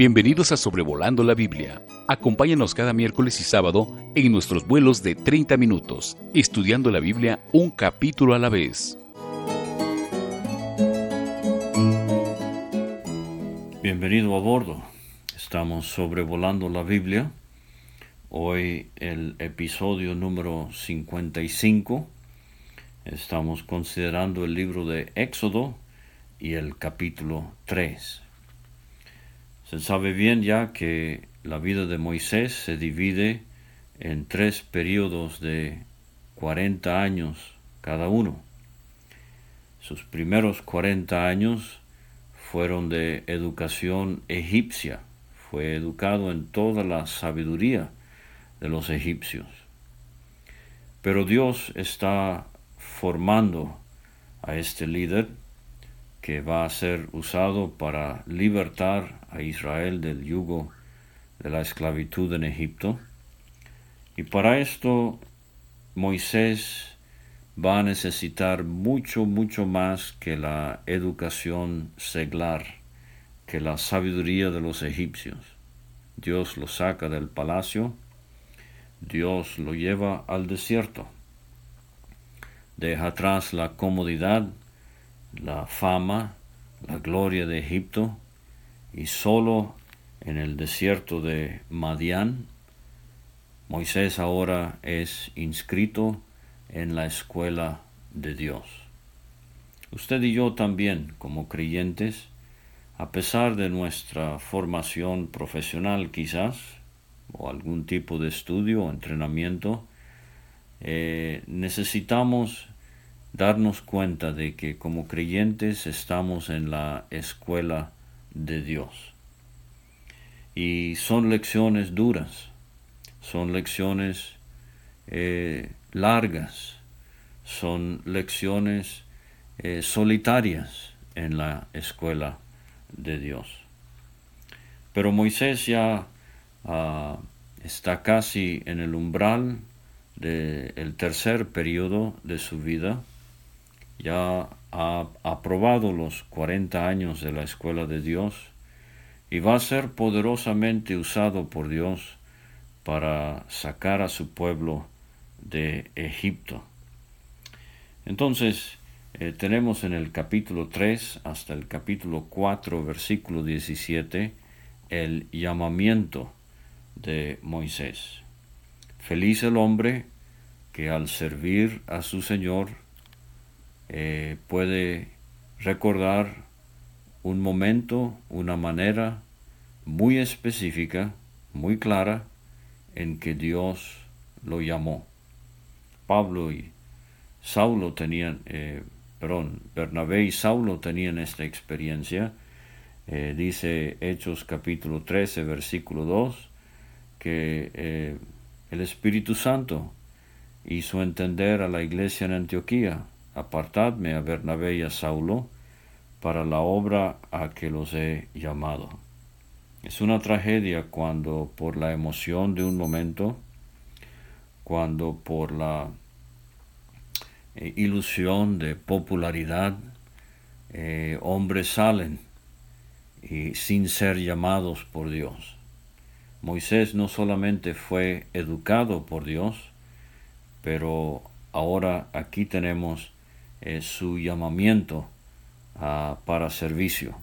Bienvenidos a Sobrevolando la Biblia. Acompáñanos cada miércoles y sábado en nuestros vuelos de 30 minutos, estudiando la Biblia un capítulo a la vez. Bienvenido a bordo. Estamos sobrevolando la Biblia. Hoy el episodio número 55. Estamos considerando el libro de Éxodo y el capítulo 3. Se sabe bien ya que la vida de Moisés se divide en tres periodos de 40 años cada uno. Sus primeros 40 años fueron de educación egipcia. Fue educado en toda la sabiduría de los egipcios. Pero Dios está formando a este líder que va a ser usado para libertar a Israel del yugo de la esclavitud en Egipto. Y para esto Moisés va a necesitar mucho, mucho más que la educación seglar, que la sabiduría de los egipcios. Dios lo saca del palacio, Dios lo lleva al desierto, deja atrás la comodidad la fama, la gloria de Egipto, y solo en el desierto de Madián, Moisés ahora es inscrito en la escuela de Dios. Usted y yo también, como creyentes, a pesar de nuestra formación profesional quizás, o algún tipo de estudio o entrenamiento, eh, necesitamos darnos cuenta de que como creyentes estamos en la escuela de Dios. Y son lecciones duras, son lecciones eh, largas, son lecciones eh, solitarias en la escuela de Dios. Pero Moisés ya ah, está casi en el umbral del tercer periodo de su vida ya ha aprobado los 40 años de la escuela de Dios y va a ser poderosamente usado por Dios para sacar a su pueblo de Egipto. Entonces, eh, tenemos en el capítulo 3 hasta el capítulo 4, versículo 17, el llamamiento de Moisés. Feliz el hombre que al servir a su Señor eh, puede recordar un momento, una manera muy específica, muy clara, en que Dios lo llamó. Pablo y Saulo tenían, eh, perdón, Bernabé y Saulo tenían esta experiencia. Eh, dice Hechos capítulo 13, versículo 2, que el Espíritu Santo hizo entender a la iglesia en Antioquía apartadme a Bernabé y a Saulo para la obra a que los he llamado. Es una tragedia cuando por la emoción de un momento, cuando por la eh, ilusión de popularidad, eh, hombres salen y sin ser llamados por Dios. Moisés no solamente fue educado por Dios, pero ahora aquí tenemos es su llamamiento ah, para servicio.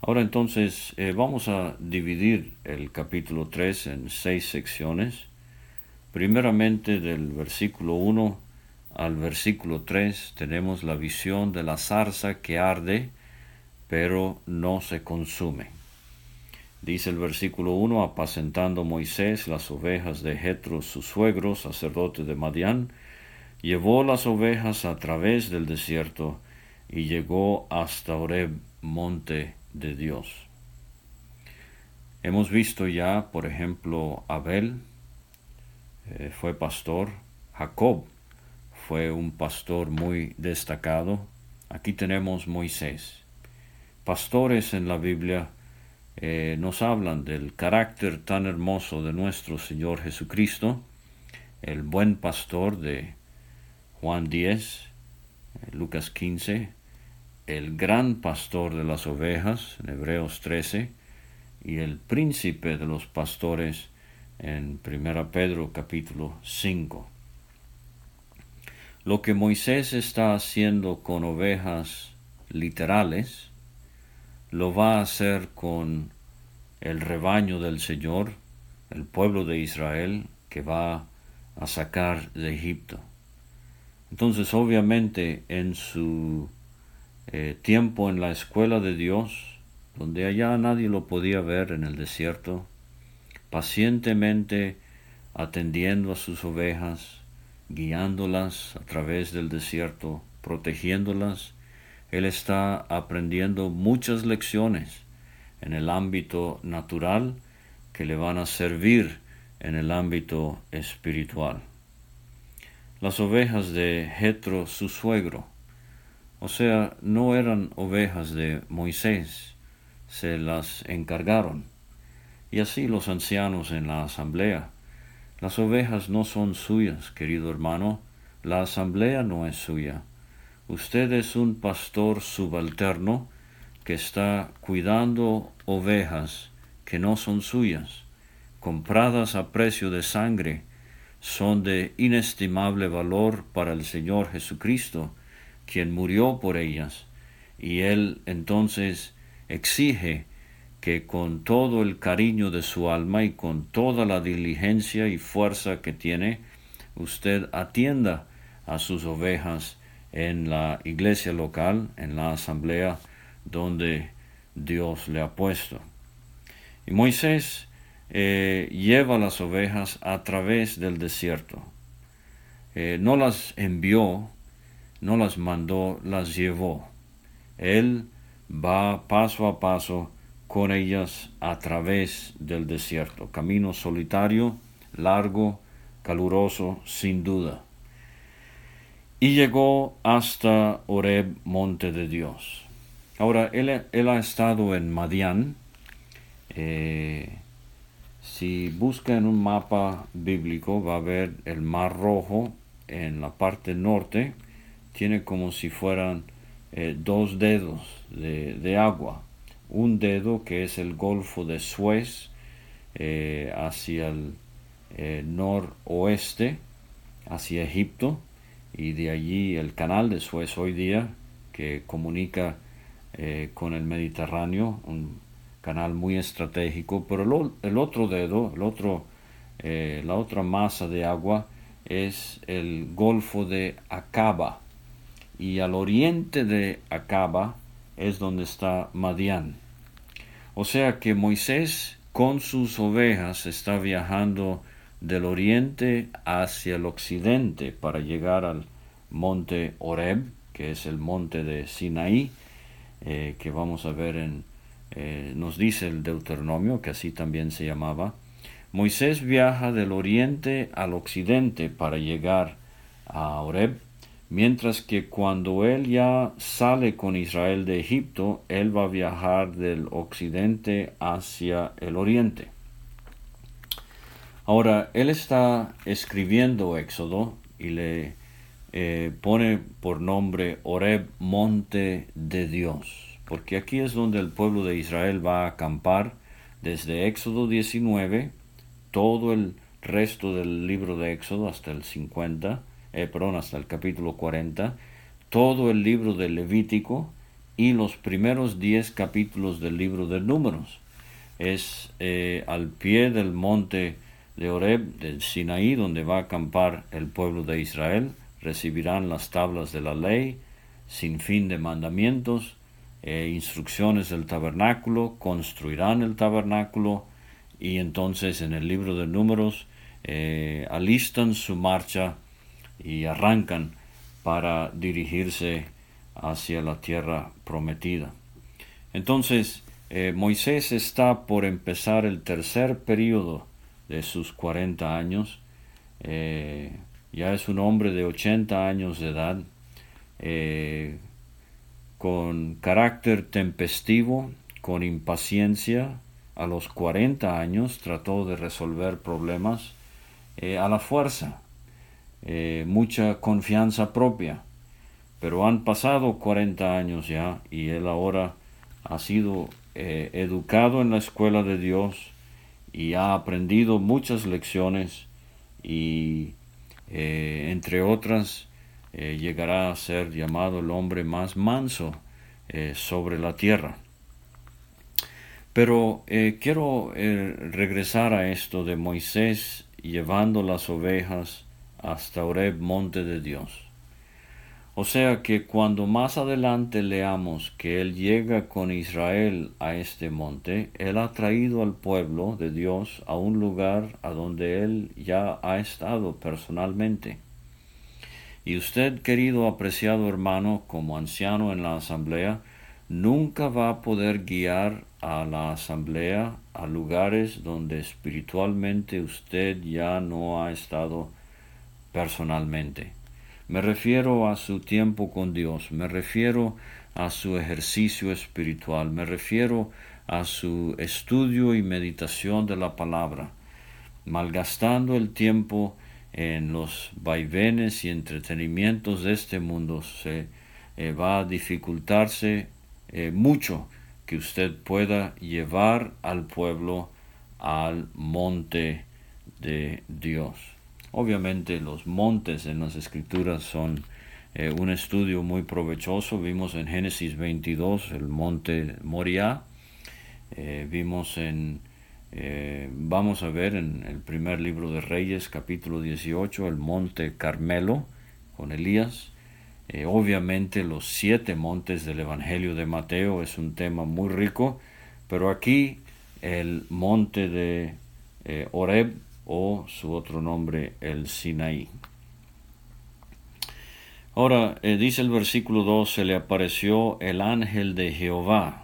Ahora entonces eh, vamos a dividir el capítulo 3 en seis secciones. Primeramente del versículo 1 al versículo 3 tenemos la visión de la zarza que arde pero no se consume. Dice el versículo 1, apacentando Moisés las ovejas de Jetro, su suegro, sacerdote de Madián, llevó las ovejas a través del desierto y llegó hasta Oreb, monte de Dios. Hemos visto ya, por ejemplo, Abel eh, fue pastor, Jacob fue un pastor muy destacado. Aquí tenemos Moisés. Pastores en la Biblia eh, nos hablan del carácter tan hermoso de nuestro Señor Jesucristo, el buen pastor de Juan 10, Lucas 15, el gran pastor de las ovejas, en Hebreos 13, y el príncipe de los pastores en 1 Pedro capítulo 5. Lo que Moisés está haciendo con ovejas literales, lo va a hacer con el rebaño del Señor, el pueblo de Israel que va a sacar de Egipto. Entonces, obviamente, en su eh, tiempo en la escuela de Dios, donde allá nadie lo podía ver en el desierto, pacientemente atendiendo a sus ovejas, guiándolas a través del desierto, protegiéndolas, Él está aprendiendo muchas lecciones en el ámbito natural que le van a servir en el ámbito espiritual. Las ovejas de Jetro, su suegro, o sea, no eran ovejas de Moisés, se las encargaron. Y así los ancianos en la asamblea. Las ovejas no son suyas, querido hermano, la asamblea no es suya. Usted es un pastor subalterno que está cuidando ovejas que no son suyas, compradas a precio de sangre, son de inestimable valor para el Señor Jesucristo, quien murió por ellas, y Él entonces exige que con todo el cariño de su alma y con toda la diligencia y fuerza que tiene, usted atienda a sus ovejas en la iglesia local, en la asamblea donde Dios le ha puesto. Y Moisés eh, lleva las ovejas a través del desierto. Eh, no las envió, no las mandó, las llevó. Él va paso a paso con ellas a través del desierto. Camino solitario, largo, caluroso, sin duda. Y llegó hasta Oreb, monte de Dios. Ahora, él, ha estado en Madián. Eh, si busca en un mapa bíblico, va a ver el Mar Rojo en la parte norte. Tiene como si fueran eh, dos dedos de, agua. Un dedo que es el Golfo de Suez eh, hacia el noroeste, hacia Egipto, y de allí el canal de Suez hoy día que comunica eh, con el Mediterráneo, un canal muy estratégico, pero el, otro dedo, el otro, eh, la otra masa de agua es el Golfo de Acaba y al oriente de Acaba es donde está Madián. O sea que Moisés con sus ovejas está viajando del oriente hacia el occidente para llegar al monte Oreb, que es el monte de Sinaí, eh, que vamos a ver en, eh, nos dice el Deuteronomio, que así también se llamaba, Moisés viaja del oriente al occidente para llegar a Oreb, mientras que cuando él ya sale con Israel de Egipto, él va a viajar del occidente hacia el oriente. Ahora, él está escribiendo Éxodo y le eh, pone por nombre Oreb, monte de Dios, porque aquí es donde el pueblo de Israel va a acampar desde Éxodo 19, todo el resto del libro de Éxodo hasta el 50, eh, perdón, hasta el capítulo 40, todo el libro de Levítico y los primeros 10 capítulos del libro de Números. Es eh, al pie del monte de Oreb, del Sinaí, donde va a acampar el pueblo de Israel recibirán las tablas de la ley, sin fin de mandamientos, e instrucciones del tabernáculo, construirán el tabernáculo y entonces en el libro de números eh, alistan su marcha y arrancan para dirigirse hacia la tierra prometida. Entonces, eh, Moisés está por empezar el tercer periodo de sus 40 años. Eh, ya es un hombre de 80 años de edad, eh, con carácter tempestivo, con impaciencia, a los 40 años trató de resolver problemas eh, a la fuerza, eh, mucha confianza propia, pero han pasado 40 años ya y él ahora ha sido eh, educado en la escuela de Dios y ha aprendido muchas lecciones y eh, entre otras eh, llegará a ser llamado el hombre más manso sobre la tierra. Pero quiero regresar a esto de Moisés llevando las ovejas hasta Oreb, monte de Dios. O sea que cuando más adelante leamos que Él llega con Israel a este monte, Él ha traído al pueblo de Dios a un lugar a donde Él ya ha estado personalmente. Y usted, querido apreciado hermano, como anciano en la asamblea, nunca va a poder guiar a la asamblea a lugares donde espiritualmente usted ya no ha estado personalmente. Me refiero a su tiempo con Dios, me refiero a su ejercicio espiritual, me refiero a su estudio y meditación de la palabra, malgastando el tiempo en los vaivenes y entretenimientos de este mundo, se eh, va a dificultarse eh, mucho que usted pueda llevar al pueblo al monte de Dios. Obviamente los montes en las escrituras son eh, un estudio muy provechoso. Vimos en Génesis 22 el monte Moriah. Vimos en, eh, vamos a ver en el primer libro de Reyes capítulo 18 el monte Carmelo con Elías. obviamente los siete montes del Evangelio de Mateo es un tema muy rico, pero aquí el monte de Oreb o su otro nombre, el Sinaí. Ahora, eh, dice el versículo 2, se le apareció el ángel de Jehová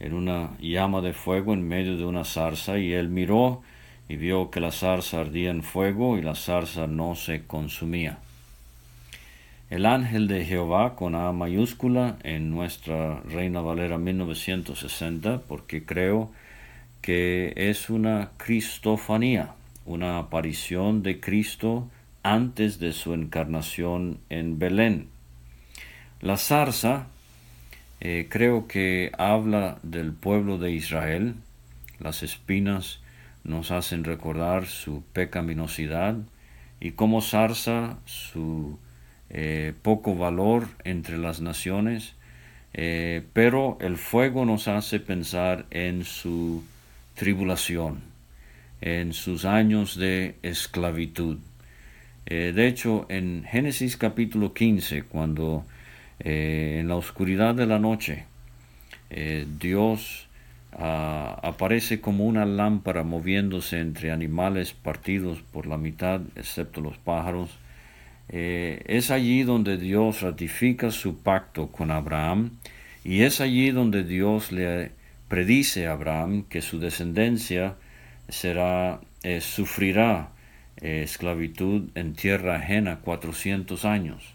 en una llama de fuego en medio de una zarza, y él miró y vio que la zarza ardía en fuego y la zarza no se consumía. El ángel de Jehová con A mayúscula en nuestra Reina Valera 1960, porque creo que es una cristofanía una aparición de Cristo antes de su encarnación en Belén. La zarza eh, creo que habla del pueblo de Israel. Las espinas nos hacen recordar su pecaminosidad y como zarza su eh, poco valor entre las naciones, eh, pero el fuego nos hace pensar en su tribulación en sus años de esclavitud. De hecho, en Génesis capítulo 15, cuando eh, en la oscuridad de la noche eh, Dios ah, aparece como una lámpara moviéndose entre animales partidos por la mitad, excepto los pájaros, es allí donde Dios ratifica su pacto con Abraham y es allí donde Dios le predice a Abraham que su descendencia será, eh, sufrirá eh, esclavitud en tierra ajena cuatrocientos años.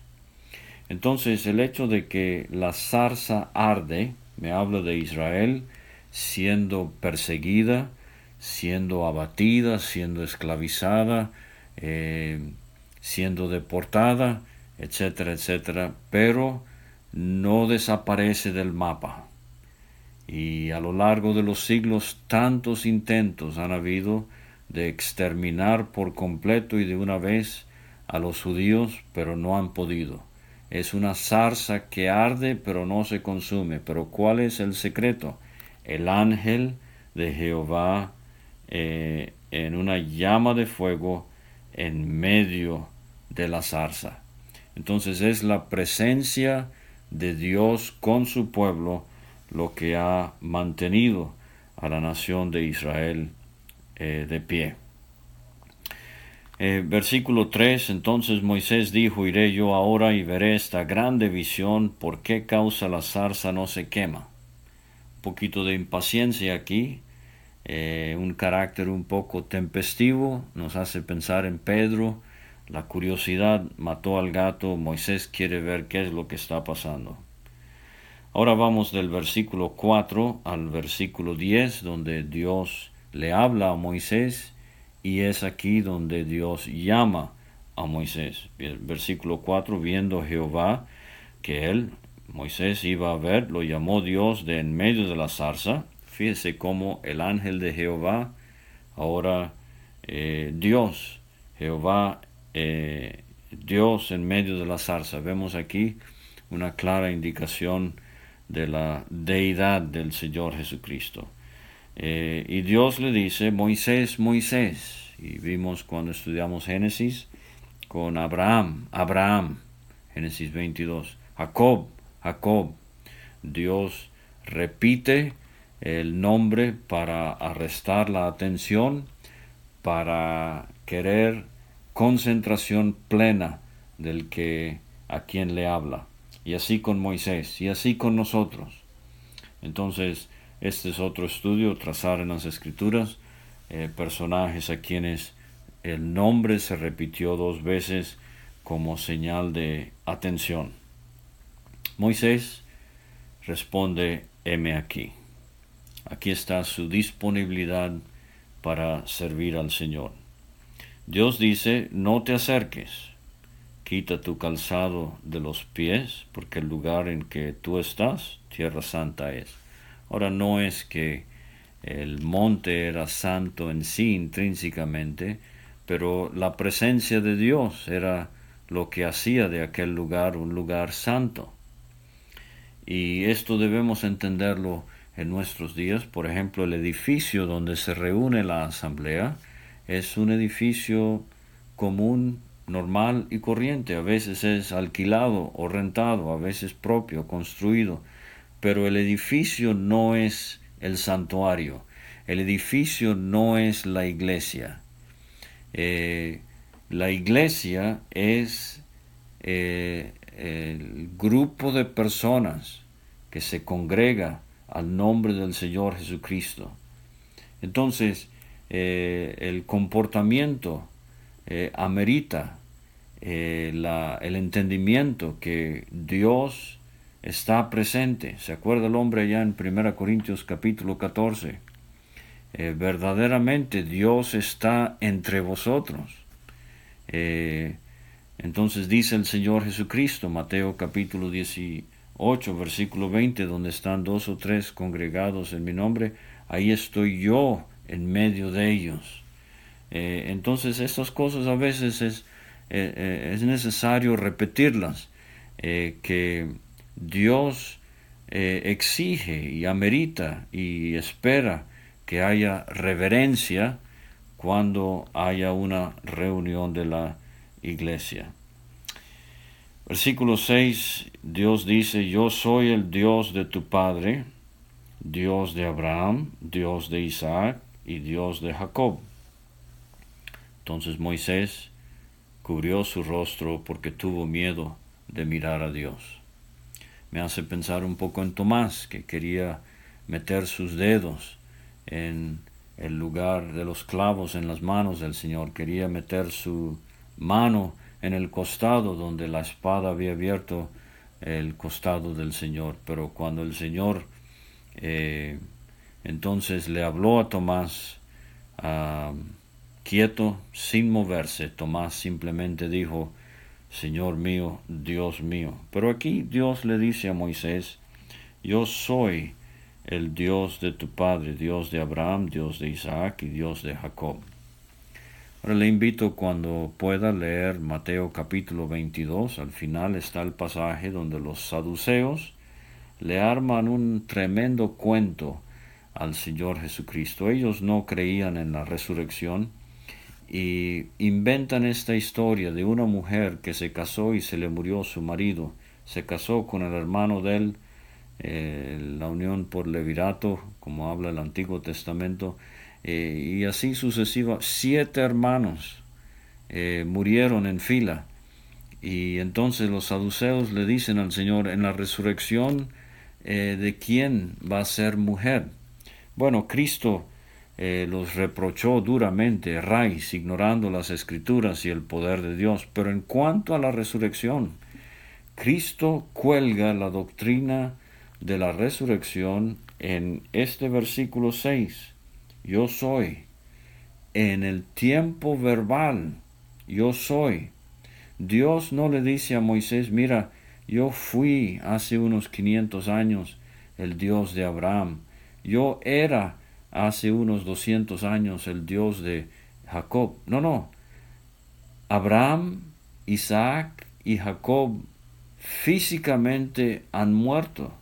Entonces el hecho de que la zarza arde, me habla de Israel siendo perseguida, siendo abatida, siendo esclavizada, eh, siendo deportada, etcétera, etcétera, pero no desaparece del mapa. Y a lo largo de los siglos tantos intentos han habido de exterminar por completo y de una vez a los judíos, pero no han podido. Es una zarza que arde pero no se consume. Pero ¿cuál es el secreto? El ángel de Jehová eh, en una llama de fuego en medio de la zarza. Entonces es la presencia de Dios con su pueblo lo que ha mantenido a la nación de Israel eh, de pie. Eh, versículo 3, entonces Moisés dijo, iré yo ahora y veré esta grande visión, ¿por qué causa la zarza no se quema? Un poquito de impaciencia aquí, eh, un carácter un poco tempestivo, nos hace pensar en Pedro, la curiosidad mató al gato, Moisés quiere ver qué es lo que está pasando. Ahora vamos del versículo 4 al versículo 10, donde Dios le habla a Moisés y es aquí donde Dios llama a Moisés. versículo 4, viendo Jehová que él, Moisés iba a ver, lo llamó Dios de en medio de la zarza. Fíjese cómo el ángel de Jehová, ahora eh, Dios, Jehová, eh, Dios en medio de la zarza. Vemos aquí una clara indicación de la deidad del Señor Jesucristo. Eh, y Dios le dice, Moisés, Moisés. Y vimos cuando estudiamos Génesis con Abraham, Abraham, Génesis 22, Jacob, Jacob. Dios repite el nombre para arrestar la atención, para querer concentración plena del que a quien le habla. Y así con Moisés, y así con nosotros. Entonces, este es otro estudio, trazar en las escrituras eh, personajes a quienes el nombre se repitió dos veces como señal de atención. Moisés responde, heme aquí. Aquí está su disponibilidad para servir al Señor. Dios dice, no te acerques, quita tu calzado de los pies, porque el lugar en que tú estás, tierra santa es. Ahora no es que el monte era santo en sí intrínsecamente, pero la presencia de Dios era lo que hacía de aquel lugar un lugar santo. Y esto debemos entenderlo en nuestros días. Por ejemplo, el edificio donde se reúne la asamblea es un edificio común, normal y corriente. A veces es alquilado o rentado, a veces propio, construido pero el edificio no es el santuario, el edificio no es la iglesia. Eh, la iglesia es eh, el grupo de personas que se congrega al nombre del Señor Jesucristo. Entonces, eh, el comportamiento amerita el entendimiento que Dios está presente. ¿Se acuerda el hombre ya en 1 Corintios capítulo 14? Eh, verdaderamente Dios está entre vosotros. Eh, entonces dice el Señor Jesucristo, Mateo capítulo 18, versículo 20, donde están dos o tres congregados en mi nombre, ahí estoy yo en medio de ellos. Eh, entonces estas cosas a veces es, es necesario repetirlas, que Dios eh, exige y amerita y espera que haya reverencia cuando haya una reunión de la iglesia. Versículo 6, Dios dice, yo soy el Dios de tu Padre, Dios de Abraham, Dios de Isaac y Dios de Jacob. Entonces Moisés cubrió su rostro porque tuvo miedo de mirar a Dios me hace pensar un poco en Tomás, que quería meter sus dedos en el lugar de los clavos en las manos del Señor, quería meter su mano en el costado donde la espada había abierto el costado del Señor, pero cuando el Señor eh, entonces le habló a Tomás ah, quieto, sin moverse, Tomás simplemente dijo, Señor mío, Dios mío. Pero aquí Dios le dice a Moisés, yo soy el Dios de tu Padre, Dios de Abraham, Dios de Isaac y Dios de Jacob. Ahora le invito cuando pueda leer Mateo capítulo 22, al final está el pasaje donde los saduceos le arman un tremendo cuento al Señor Jesucristo. Ellos no creían en la resurrección, y inventan esta historia de una mujer que se casó y se le murió su marido, se casó con el hermano de él, eh, la unión por levirato, como habla el Antiguo Testamento, eh, y así sucesiva, siete hermanos eh, murieron en fila. Y entonces los saduceos le dicen al Señor, en la resurrección, ¿de quién va a ser mujer? Bueno, Cristo eh, los reprochó duramente, Rais, ignorando las escrituras y el poder de Dios. Pero en cuanto a la resurrección, Cristo cuelga la doctrina de la resurrección en este versículo 6. Yo soy. En el tiempo verbal, yo soy. Dios no le dice a Moisés, mira, yo fui hace unos 500 años el Dios de Abraham. Yo era hace unos 200 años el Dios de Jacob. No, no. Abraham, Isaac y Jacob físicamente han muerto,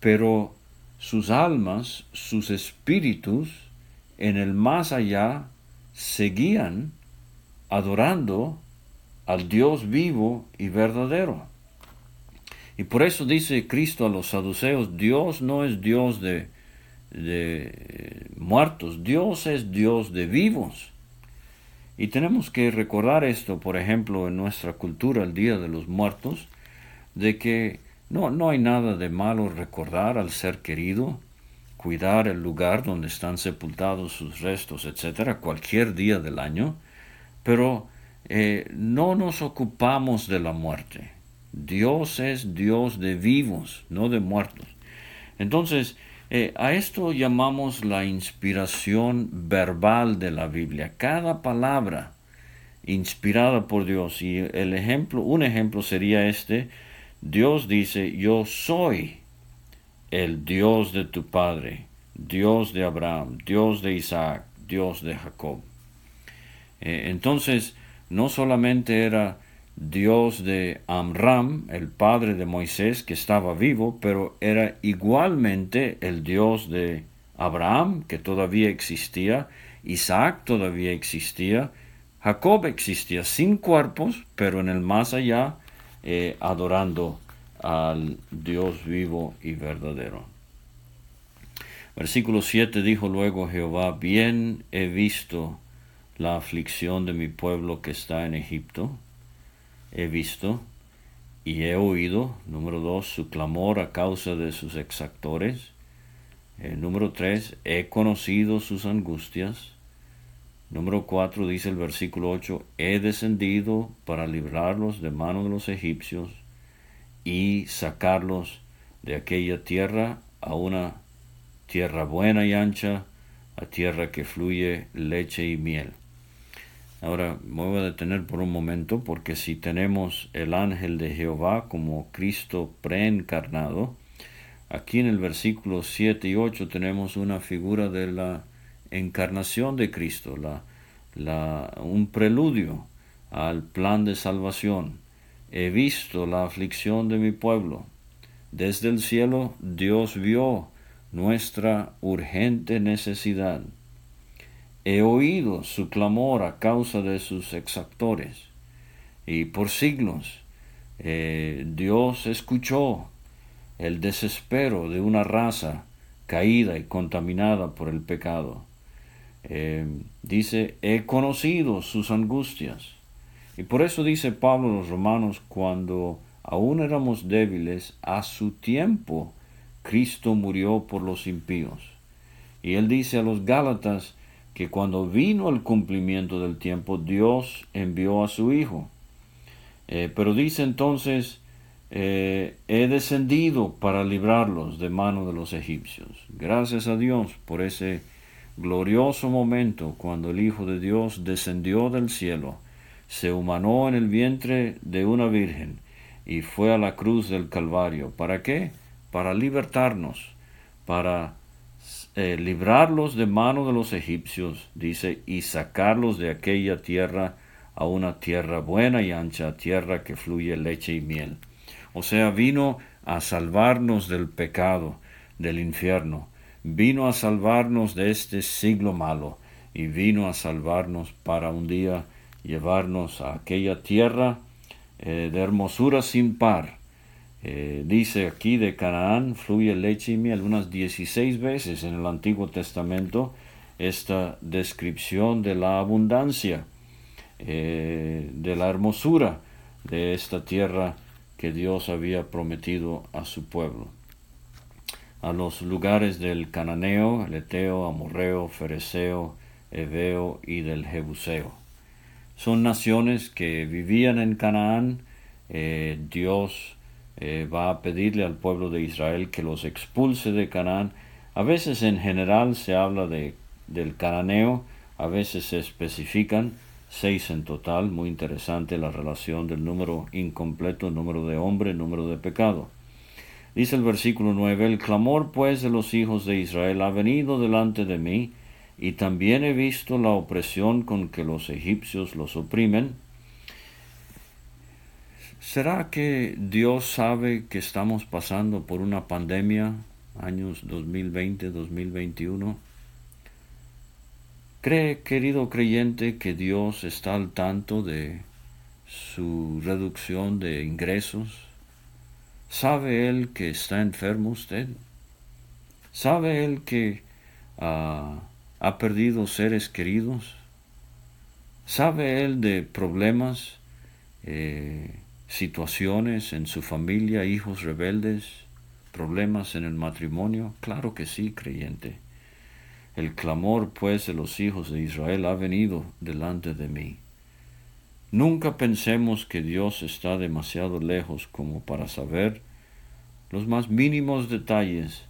pero sus almas, sus espíritus, en el más allá, seguían adorando al Dios vivo y verdadero. Y por eso dice Cristo a los saduceos, Dios no es Dios de, de muertos, Dios es Dios de vivos. Y tenemos que recordar esto, por ejemplo, en nuestra cultura, el Día de los Muertos, de que no, no hay nada de malo recordar al ser querido, cuidar el lugar donde están sepultados sus restos, etcétera, cualquier día del año, pero eh, no nos ocupamos de la muerte. Dios es Dios de vivos, no de muertos. Entonces, eh, a esto llamamos la inspiración verbal de la Biblia. Cada palabra inspirada por Dios. Y el ejemplo, un ejemplo sería este. Dios dice, yo soy el Dios de tu Padre, Dios de Abraham, Dios de Isaac, Dios de Jacob. Eh, entonces, no solamente era Dios de Amram, el padre de Moisés, que estaba vivo, pero era igualmente el Dios de Abraham, que todavía existía, Isaac todavía existía, Jacob existía sin cuerpos, pero en el más allá, eh, adorando al Dios vivo y verdadero. Versículo 7 dijo luego Jehová, bien he visto la aflicción de mi pueblo que está en Egipto, he visto y he oído, número dos, su clamor a causa de sus exactores, eh, número tres, he conocido sus angustias, número cuatro, dice el versículo ocho, he descendido para librarlos de mano de los egipcios y sacarlos de aquella tierra a una tierra buena y ancha, a tierra que fluye leche y miel. Ahora me voy a detener por un momento porque si tenemos el ángel de Jehová como Cristo preencarnado, aquí en el versículo 7 y 8 tenemos una figura de la encarnación de Cristo, un preludio al plan de salvación. He visto la aflicción de mi pueblo. Desde el cielo Dios vio nuestra urgente necesidad He oído su clamor a causa de sus exactores, y por siglos eh, Dios escuchó el desespero de una raza caída y contaminada por el pecado. Eh, dice, he conocido sus angustias. Y por eso dice Pablo a los romanos, cuando aún éramos débiles, a su tiempo Cristo murió por los impíos. Y él dice a los Gálatas, que cuando vino el cumplimiento del tiempo, Dios envió a su Hijo. Eh, pero dice entonces, eh, he descendido para librarlos de mano de los egipcios. Gracias a Dios por ese glorioso momento cuando el Hijo de Dios descendió del cielo, se humanó en el vientre de una virgen y fue a la cruz del Calvario. ¿Para qué? Para libertarnos, para eh, librarlos de mano de los egipcios, dice, y sacarlos de aquella tierra a una tierra buena y ancha, tierra que fluye leche y miel. O sea, vino a salvarnos del pecado, del infierno, vino a salvarnos de este siglo malo, y vino a salvarnos para un día llevarnos a aquella tierra eh, de hermosura sin par, eh, dice aquí de Canaán fluye leche y miel unas 16 veces en el Antiguo Testamento esta descripción de la abundancia, eh, de la hermosura de esta tierra que Dios había prometido a su pueblo. A los lugares del Cananeo, el Eteo, Amorreo, Fereceo, Eveo y del Jebuseo. Son naciones que vivían en Canaán, eh, Dios eh, va a pedirle al pueblo de Israel que los expulse de Canaán. A veces en general se habla de, del cananeo, a veces se especifican seis en total, muy interesante la relación del número incompleto, número de hombre, número de pecado. Dice el versículo 9, el clamor pues de los hijos de Israel ha venido delante de mí, y también he visto la opresión con que los egipcios los oprimen. ¿Será que Dios sabe que estamos pasando por una pandemia, años 2020-2021? ¿Cree, querido creyente, que Dios está al tanto de su reducción de ingresos? ¿Sabe Él que está enfermo usted? ¿Sabe Él que ah, ha perdido seres queridos? ¿Sabe Él de problemas, eh, situaciones en su familia, hijos rebeldes, problemas en el matrimonio? Claro que sí, creyente. El clamor, pues, de los hijos de Israel ha venido delante de mí. Nunca pensemos que Dios está demasiado lejos como para saber los más mínimos detalles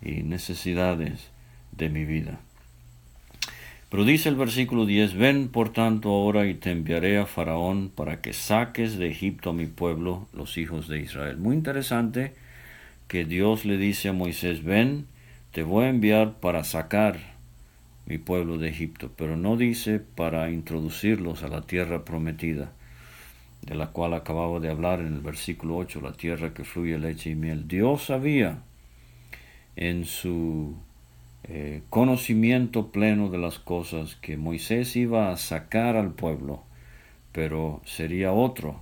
y necesidades de mi vida. Pero dice el versículo 10, ven por tanto ahora y te enviaré a Faraón para que saques de Egipto a mi pueblo, los hijos de Israel. Muy interesante que Dios le dice a Moisés, ven, te voy a enviar para sacar mi pueblo de Egipto, pero no dice para introducirlos a la tierra prometida, de la cual acababa de hablar en el versículo 8, la tierra que fluye leche y miel. Dios sabía en su eh, conocimiento pleno de las cosas que Moisés iba a sacar al pueblo, pero sería otro,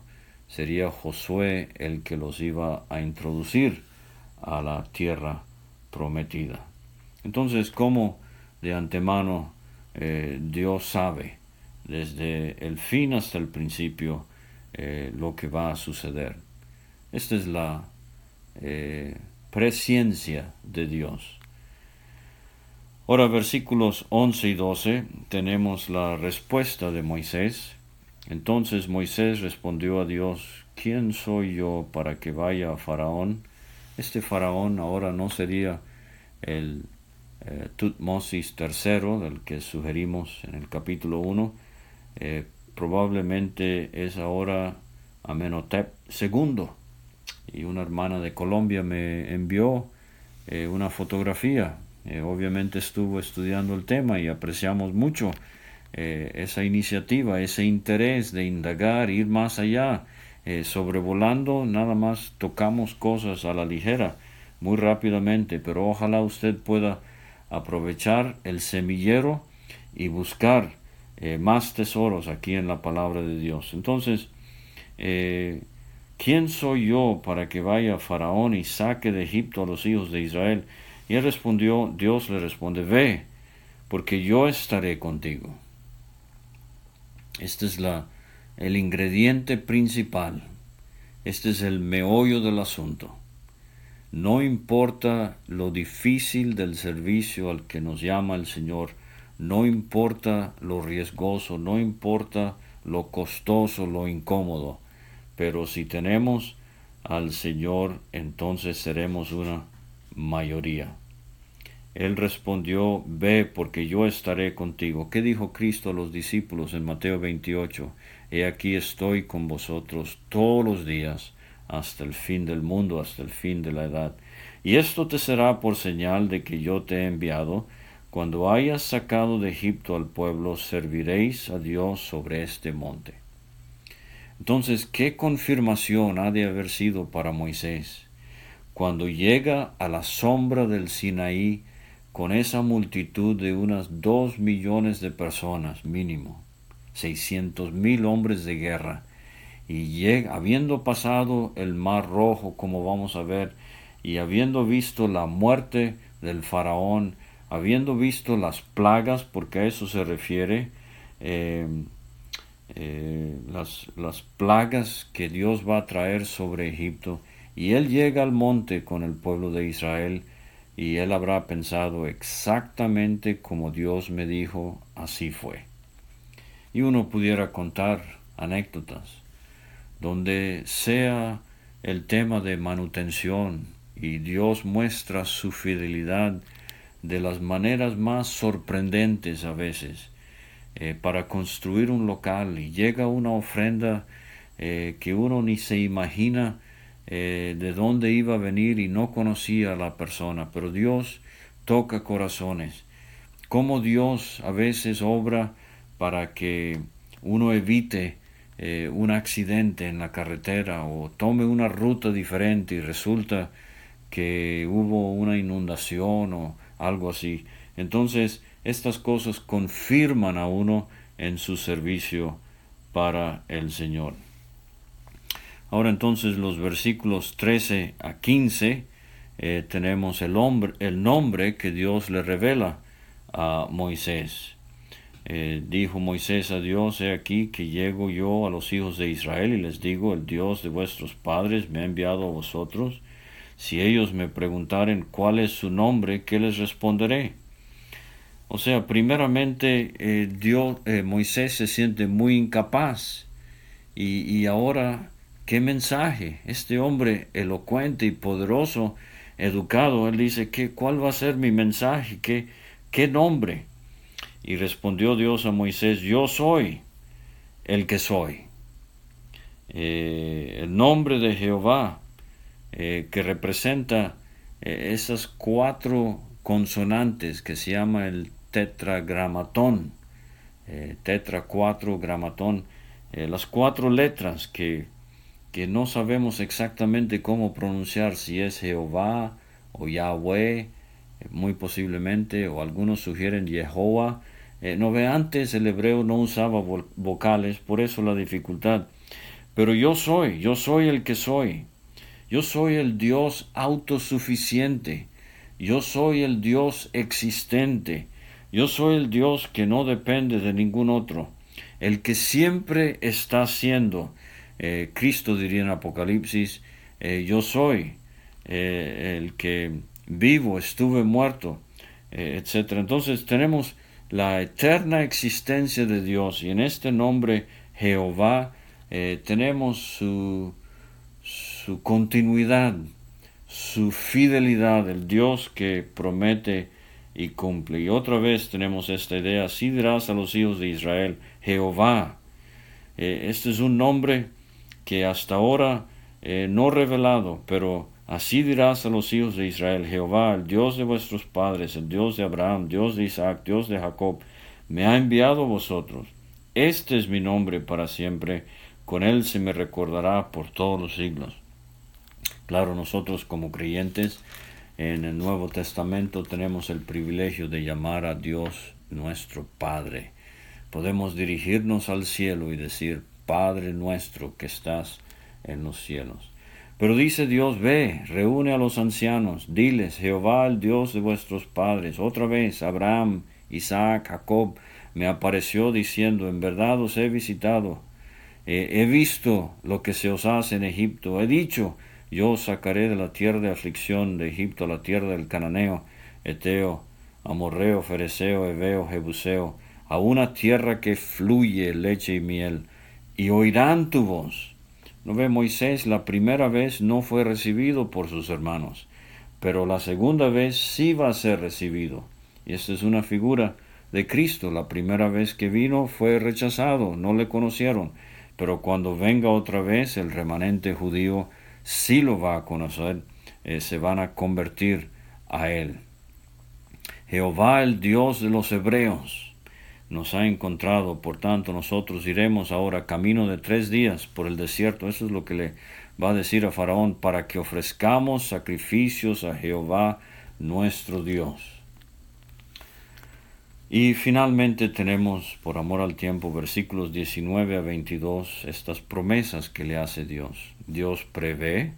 sería Josué el que los iba a introducir a la tierra prometida. Entonces, ¿cómo de antemano eh, Dios sabe desde el fin hasta el principio eh, lo que va a suceder. Esta es la presciencia de Dios. Ahora versículos 11 y 12 tenemos la respuesta de Moisés. Entonces Moisés respondió a Dios, ¿quién soy yo para que vaya a Faraón? Este Faraón ahora no sería el eh, Tutmosis III, del que sugerimos en el capítulo 1, eh, probablemente es ahora Amenhotep II. Y una hermana de Colombia me envió eh, una fotografía. Obviamente estuvo estudiando el tema y apreciamos mucho esa iniciativa, ese interés de indagar, ir más allá. sobrevolando, nada más tocamos cosas a la ligera, muy rápidamente, pero ojalá usted pueda aprovechar el semillero y buscar eh, más tesoros aquí en la palabra de Dios. Entonces, eh, ¿quién soy yo para que vaya Faraón y saque de Egipto a los hijos de Israel? Y él respondió, Dios le responde, ve, porque yo estaré contigo. Este es el ingrediente principal. Este es el meollo del asunto. No importa lo difícil del servicio al que nos llama el Señor, no importa lo riesgoso, no importa lo costoso, lo incómodo, pero si tenemos al Señor, entonces seremos una mayoría. Él respondió, Ve, porque yo estaré contigo. ¿Qué dijo Cristo a los discípulos en Mateo 28? He aquí estoy con vosotros todos los días hasta el fin del mundo, hasta el fin de la edad. Y esto te será por señal de que yo te he enviado. Cuando hayas sacado de Egipto al pueblo, serviréis a Dios sobre este monte. Entonces, ¿qué confirmación ha de haber sido para Moisés? Cuando llega a la sombra del Sinaí con esa multitud de unas dos millones de personas mínimo, seiscientos mil hombres de guerra, y llega, habiendo pasado el mar rojo, como vamos a ver, y habiendo visto la muerte del faraón, habiendo visto las plagas, porque a eso se refiere, eh, eh, las, las plagas que Dios va a traer sobre Egipto, y él llega al monte con el pueblo de Israel, y él habrá pensado exactamente como Dios me dijo, así fue. Y uno pudiera contar anécdotas donde sea el tema de manutención y Dios muestra su fidelidad de las maneras más sorprendentes a veces. eh, para construir un local y llega una ofrenda eh, que uno ni se imagina de dónde iba a venir y no conocía a la persona, pero Dios toca corazones. Como Dios a veces obra para que uno evite un accidente en la carretera o tome una ruta diferente y resulta que hubo una inundación o algo así. Entonces, estas cosas confirman a uno en su servicio para el Señor. Ahora entonces los versículos 13 a 15 eh, tenemos el, hombre, el nombre que Dios le revela a Moisés. Eh, dijo Moisés a Dios, he aquí que llego yo a los hijos de Israel y les digo, el Dios de vuestros padres me ha enviado a vosotros si ellos me preguntaren cuál es su nombre, ¿qué les responderé? O sea, primeramente eh, Dios, Moisés se siente muy incapaz. Y, y, ahora, ¿qué mensaje? Este hombre elocuente y poderoso, educado, él dice, ¿qué, ¿cuál va a ser mi mensaje? ¿Qué, qué nombre? Y respondió Dios a Moisés, yo soy el que soy. Eh, el nombre de Jehová eh, que representa eh, esas cuatro consonantes que se llama el tetragramatón, eh, tetra cuatro gramatón, las cuatro letras que, que no sabemos exactamente cómo pronunciar, si es Jehová o Yahweh, muy posiblemente, o algunos sugieren Jehová. no ve, antes el hebreo no usaba vocales, por eso la dificultad. Pero yo soy, yo soy el que soy. Yo soy el Dios autosuficiente. Yo soy el Dios existente. Yo soy el Dios que no depende de ningún otro. El que siempre está siendo. Eh, Cristo diría en Apocalipsis, eh, yo soy eh, el que vivo, estuve muerto, etc. Entonces tenemos la eterna existencia de Dios y en este nombre Jehová tenemos su su continuidad, su fidelidad, el Dios que promete y cumple. Y otra vez tenemos esta idea, así dirás a los hijos de Israel, Jehová. Eh, este es un nombre que hasta ahora eh, no revelado, pero así dirás a los hijos de Israel, Jehová, el Dios de vuestros padres, el Dios de Abraham, Dios de Isaac, Dios de Jacob, me ha enviado a vosotros. Este es mi nombre para siempre, con él se me recordará por todos los siglos. Claro, nosotros como creyentes en el Nuevo Testamento tenemos el privilegio de llamar a Dios nuestro Padre. Podemos dirigirnos al cielo y decir, Padre nuestro que estás en los cielos. Pero dice Dios, ve, reúne a los ancianos, diles, Jehová el Dios de vuestros padres, otra vez Abraham, Isaac, Jacob, me apareció diciendo, en verdad os he visitado, he visto lo que se os hace en Egipto, he dicho, yo os sacaré de la tierra de aflicción de Egipto a la tierra del cananeo, eteo, amorreo, fereceo, heveo, jebuseo, a una tierra que fluye leche y miel, y oirán tu voz. ¿No ve Moisés? La primera vez no fue recibido por sus hermanos, pero la segunda vez sí va a ser recibido. Y esta es una figura de Cristo. La primera vez que vino fue rechazado, no le conocieron, pero cuando venga otra vez el remanente judío sí lo va a conocer, eh, se van a convertir a Él. Jehová, el Dios de los hebreos, nos ha encontrado, por tanto nosotros iremos ahora camino de tres días por el desierto. Eso es lo que le va a decir a Faraón, para que ofrezcamos sacrificios a Jehová nuestro Dios. Y finalmente tenemos, por amor al tiempo, versículos 19 a 22, estas promesas que le hace Dios. Dios prevé,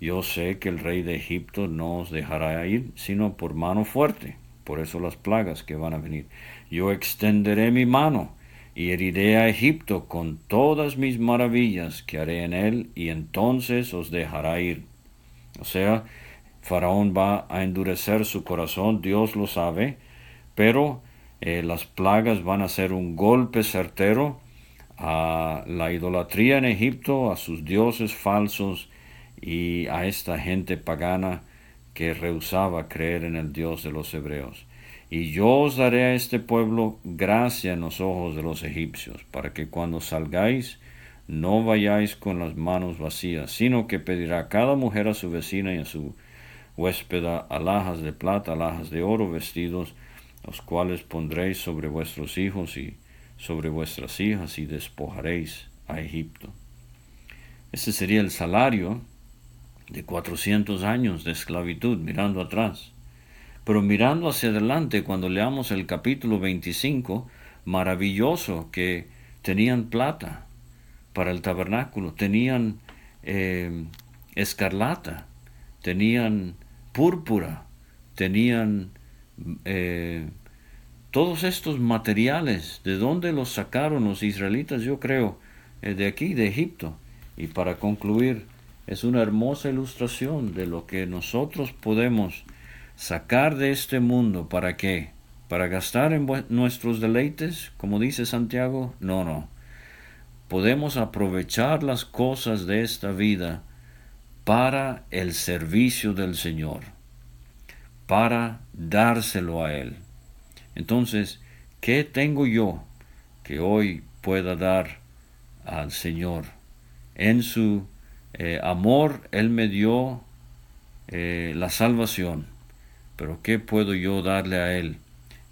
yo sé que el rey de Egipto no os dejará ir, sino por mano fuerte, por eso las plagas que van a venir. Yo extenderé mi mano y heriré a Egipto con todas mis maravillas que haré en él, y entonces os dejará ir. O sea, Faraón va a endurecer su corazón, Dios lo sabe, pero eh, las plagas van a ser un golpe certero a la idolatría en Egipto, a sus dioses falsos y a esta gente pagana que rehusaba creer en el Dios de los hebreos. Y yo os daré a este pueblo gracia en los ojos de los egipcios, para que cuando salgáis no vayáis con las manos vacías, sino que pedirá cada mujer a su vecina y a su huéspeda alhajas de plata, alhajas de oro, vestidos, los cuales pondréis sobre vuestros hijos y sobre vuestras hijas y despojaréis a Egipto. Ese sería el salario de cuatrocientos años de esclavitud, mirando atrás. Pero mirando hacia adelante, cuando leamos el capítulo 25, maravilloso que tenían plata para el tabernáculo, tenían eh, escarlata, tenían púrpura, tenían eh, todos estos materiales, ¿de dónde los sacaron los israelitas? Yo creo, eh, de aquí, de Egipto. Y para concluir, es una hermosa ilustración de lo que nosotros podemos sacar de este mundo. ¿Para qué? ¿Para gastar en nuestros deleites, como dice Santiago? No, no. Podemos aprovechar las cosas de esta vida para el servicio del Señor, para dárselo a Él. Entonces, ¿qué tengo yo que hoy pueda dar al Señor? En su eh, amor, Él me dio eh, la salvación, pero ¿qué puedo yo darle a Él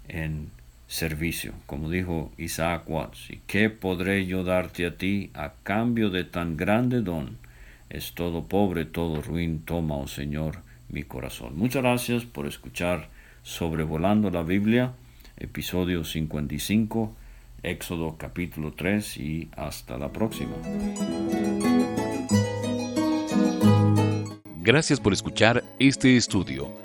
en servicio? Como dijo Isaac Watts, ¿y qué podré yo darte a ti a cambio de tan grande don? Es todo pobre, todo ruin, toma, oh Señor, mi corazón. Muchas gracias por escuchar Sobrevolando la Biblia, episodio 55, Éxodo capítulo 3 y hasta la próxima. Gracias por escuchar este estudio.